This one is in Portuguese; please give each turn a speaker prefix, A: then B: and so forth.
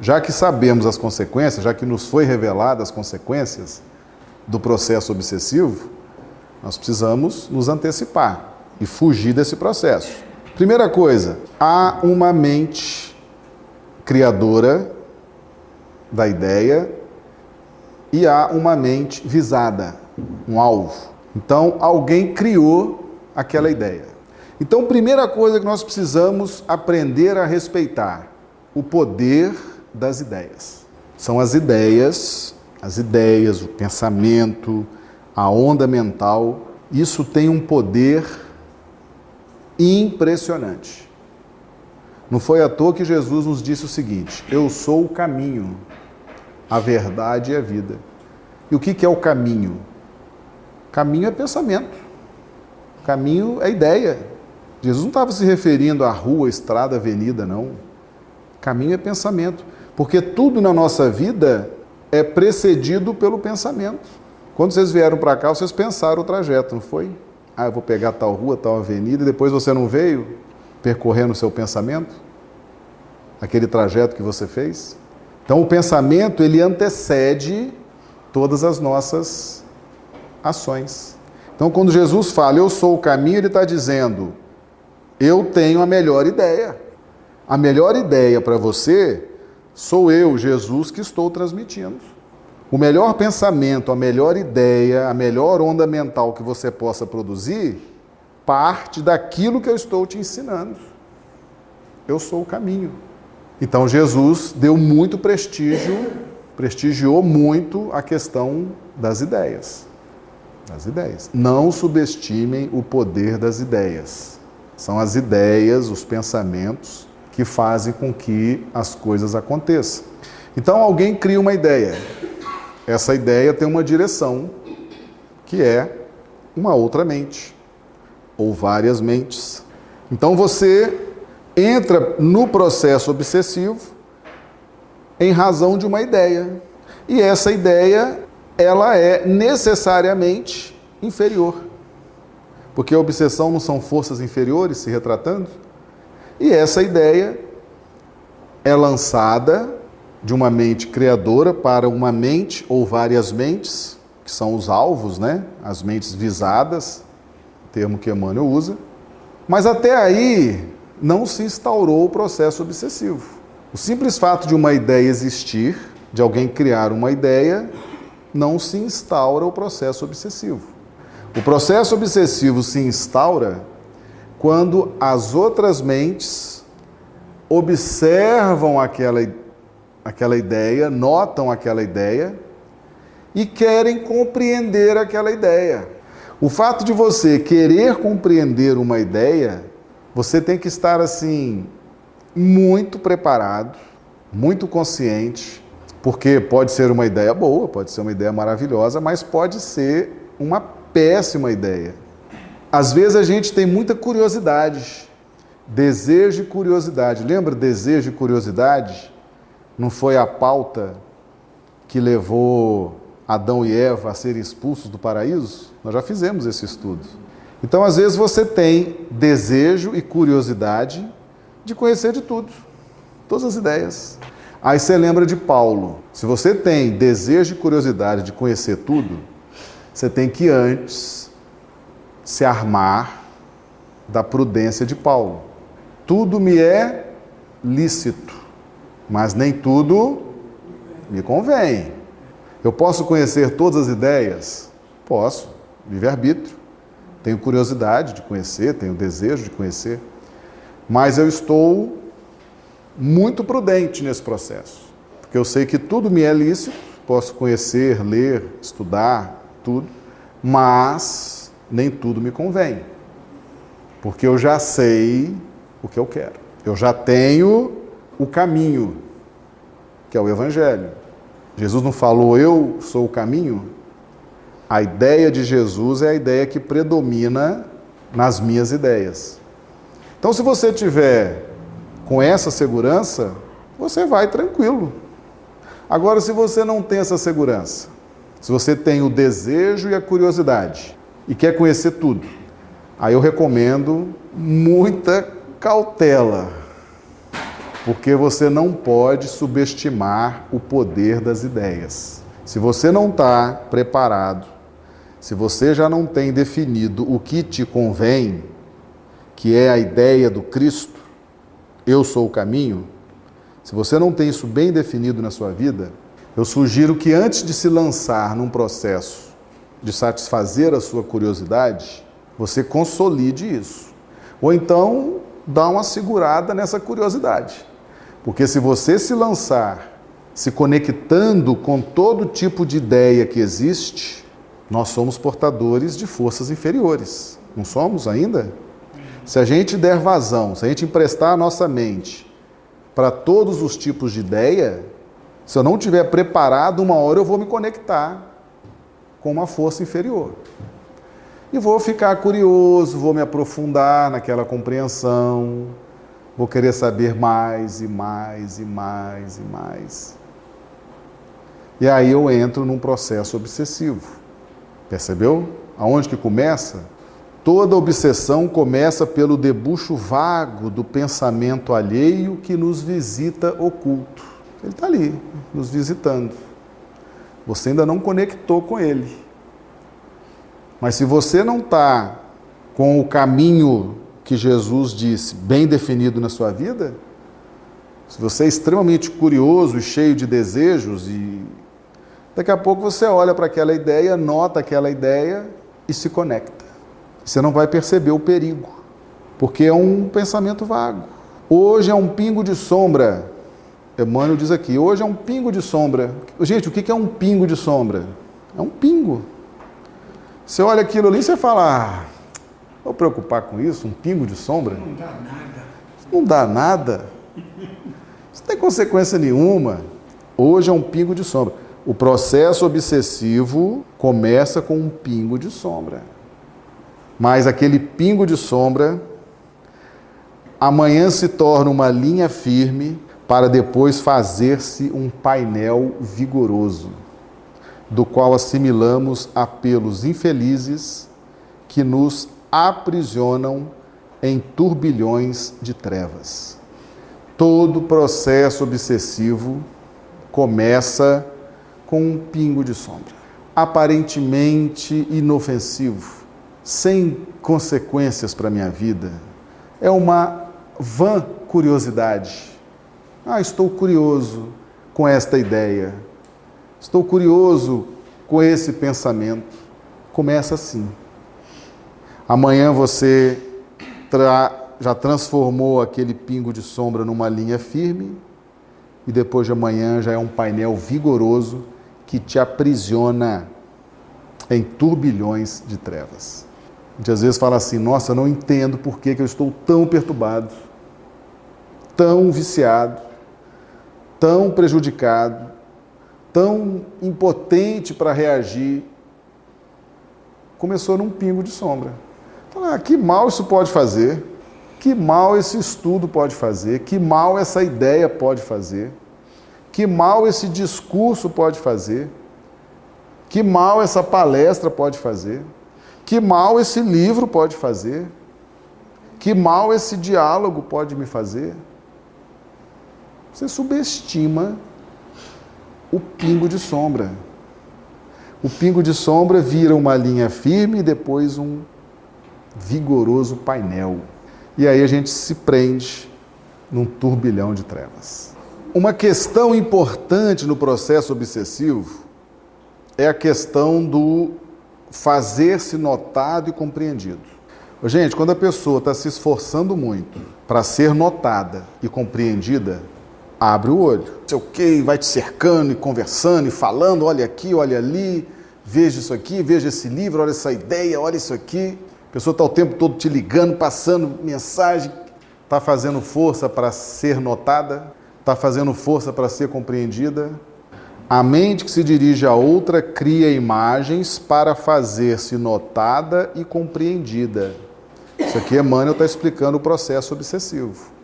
A: já que sabemos as consequências, já que nos foi revelada as consequências do processo obsessivo, nós precisamos nos antecipar e fugir desse processo. Primeira coisa, há uma mente criadora da ideia e há uma mente visada, um alvo. Então, alguém criou aquela ideia. Então, primeira coisa que nós precisamos aprender a respeitar, o poder das ideias. São as ideias, as ideias, o pensamento, a onda mental, isso tem um poder impressionante. Não foi à toa que Jesus nos disse o seguinte: Eu sou o caminho, a verdade e a vida. E o que é o caminho? Caminho é pensamento. Caminho é ideia. Jesus não estava se referindo à rua, estrada, avenida, não. Caminho é pensamento. Porque tudo na nossa vida é precedido pelo pensamento. Quando vocês vieram para cá, vocês pensaram o trajeto, não foi? Ah, eu vou pegar tal rua, tal avenida, e depois você não veio percorrendo o seu pensamento? Aquele trajeto que você fez? Então, o pensamento, ele antecede todas as nossas ações. Então, quando Jesus fala, eu sou o caminho, ele está dizendo, eu tenho a melhor ideia. A melhor ideia para você sou eu, Jesus, que estou transmitindo. O melhor pensamento, a melhor ideia, a melhor onda mental que você possa produzir parte daquilo que eu estou te ensinando. Eu sou o caminho. Então Jesus deu muito prestígio, prestigiou muito a questão das ideias. Das ideias. Não subestimem o poder das ideias. São as ideias, os pensamentos que fazem com que as coisas aconteçam. Então alguém cria uma ideia. Essa ideia tem uma direção, que é uma outra mente, ou várias mentes. Então você entra no processo obsessivo em razão de uma ideia. E essa ideia, ela é necessariamente inferior. Porque a obsessão não são forças inferiores se retratando? E essa ideia é lançada de uma mente criadora para uma mente ou várias mentes, que são os alvos, né? As mentes visadas, termo que Emmanuel usa. Mas até aí não se instaurou o processo obsessivo. O simples fato de uma ideia existir, de alguém criar uma ideia, não se instaura o processo obsessivo. O processo obsessivo se instaura quando as outras mentes observam aquela, aquela ideia, notam aquela ideia e querem compreender aquela ideia. O fato de você querer compreender uma ideia, você tem que estar assim muito preparado, muito consciente, porque pode ser uma ideia boa, pode ser uma ideia maravilhosa, mas pode ser uma péssima ideia. Às vezes a gente tem muita curiosidade, desejo e curiosidade. Lembra desejo e curiosidade? Não foi a pauta que levou Adão e Eva a serem expulsos do paraíso? Nós já fizemos esse estudo. Então, às vezes você tem desejo e curiosidade de conhecer de tudo, todas as ideias. Aí você lembra de Paulo. Se você tem desejo e curiosidade de conhecer tudo, você tem que antes se armar da prudência de Paulo. Tudo me é lícito, mas nem tudo me convém. Eu posso conhecer todas as ideias? Posso, livre-arbítrio. Tenho curiosidade de conhecer, tenho desejo de conhecer, mas eu estou muito prudente nesse processo, porque eu sei que tudo me é lícito, posso conhecer, ler, estudar, tudo, mas nem tudo me convém. Porque eu já sei o que eu quero. Eu já tenho o caminho, que é o Evangelho. Jesus não falou eu sou o caminho? A ideia de Jesus é a ideia que predomina nas minhas ideias. Então, se você tiver com essa segurança, você vai tranquilo. Agora, se você não tem essa segurança, se você tem o desejo e a curiosidade, e quer conhecer tudo. Aí eu recomendo muita cautela. Porque você não pode subestimar o poder das ideias. Se você não está preparado, se você já não tem definido o que te convém, que é a ideia do Cristo, eu sou o caminho, se você não tem isso bem definido na sua vida, eu sugiro que antes de se lançar num processo de satisfazer a sua curiosidade, você consolide isso. Ou então dá uma segurada nessa curiosidade. Porque se você se lançar se conectando com todo tipo de ideia que existe, nós somos portadores de forças inferiores. Não somos ainda? Se a gente der vazão, se a gente emprestar a nossa mente para todos os tipos de ideia, se eu não tiver preparado, uma hora eu vou me conectar com uma força inferior. E vou ficar curioso, vou me aprofundar naquela compreensão, vou querer saber mais e mais e mais e mais. E aí eu entro num processo obsessivo. Percebeu? Aonde que começa? Toda obsessão começa pelo debuxo vago do pensamento alheio que nos visita oculto. Ele está ali, nos visitando. Você ainda não conectou com ele. Mas se você não está com o caminho que Jesus disse bem definido na sua vida, se você é extremamente curioso e cheio de desejos, e daqui a pouco você olha para aquela ideia, nota aquela ideia e se conecta. Você não vai perceber o perigo, porque é um pensamento vago. Hoje é um pingo de sombra. Emmanuel diz aqui: hoje é um pingo de sombra. Gente, o que é um pingo de sombra? É um pingo. Você olha aquilo ali e você fala: ah, vou preocupar com isso? Um pingo de sombra?
B: Não dá nada.
A: Não dá nada. Isso não tem consequência nenhuma. Hoje é um pingo de sombra. O processo obsessivo começa com um pingo de sombra mas aquele pingo de sombra amanhã se torna uma linha firme para depois fazer-se um painel vigoroso, do qual assimilamos apelos infelizes que nos aprisionam em turbilhões de trevas. Todo processo obsessivo começa com um pingo de sombra, aparentemente inofensivo sem consequências para a minha vida. É uma vã curiosidade. Ah, estou curioso com esta ideia. Estou curioso com esse pensamento. Começa assim. Amanhã você tra já transformou aquele pingo de sombra numa linha firme e depois de amanhã já é um painel vigoroso que te aprisiona em turbilhões de trevas. A gente às vezes fala assim: nossa, eu não entendo por que, que eu estou tão perturbado, tão viciado, tão prejudicado, tão impotente para reagir. Começou num pingo de sombra. Fala, ah, que mal isso pode fazer? Que mal esse estudo pode fazer? Que mal essa ideia pode fazer? Que mal esse discurso pode fazer? Que mal essa palestra pode fazer? Que mal esse livro pode fazer? Que mal esse diálogo pode me fazer? Você subestima o pingo de sombra. O pingo de sombra vira uma linha firme e depois um vigoroso painel. E aí a gente se prende num turbilhão de trevas. Uma questão importante no processo obsessivo é a questão do fazer-se notado e compreendido. Gente, quando a pessoa está se esforçando muito para ser notada e compreendida, abre o olho. Sei o que, vai te cercando e conversando e falando, olha aqui, olha ali, veja isso aqui, veja esse livro, olha essa ideia, olha isso aqui. A pessoa está o tempo todo te ligando, passando mensagem, está fazendo força para ser notada, está fazendo força para ser compreendida. A mente que se dirige a outra cria imagens para fazer-se notada e compreendida. Isso aqui Emmanuel está explicando o processo obsessivo.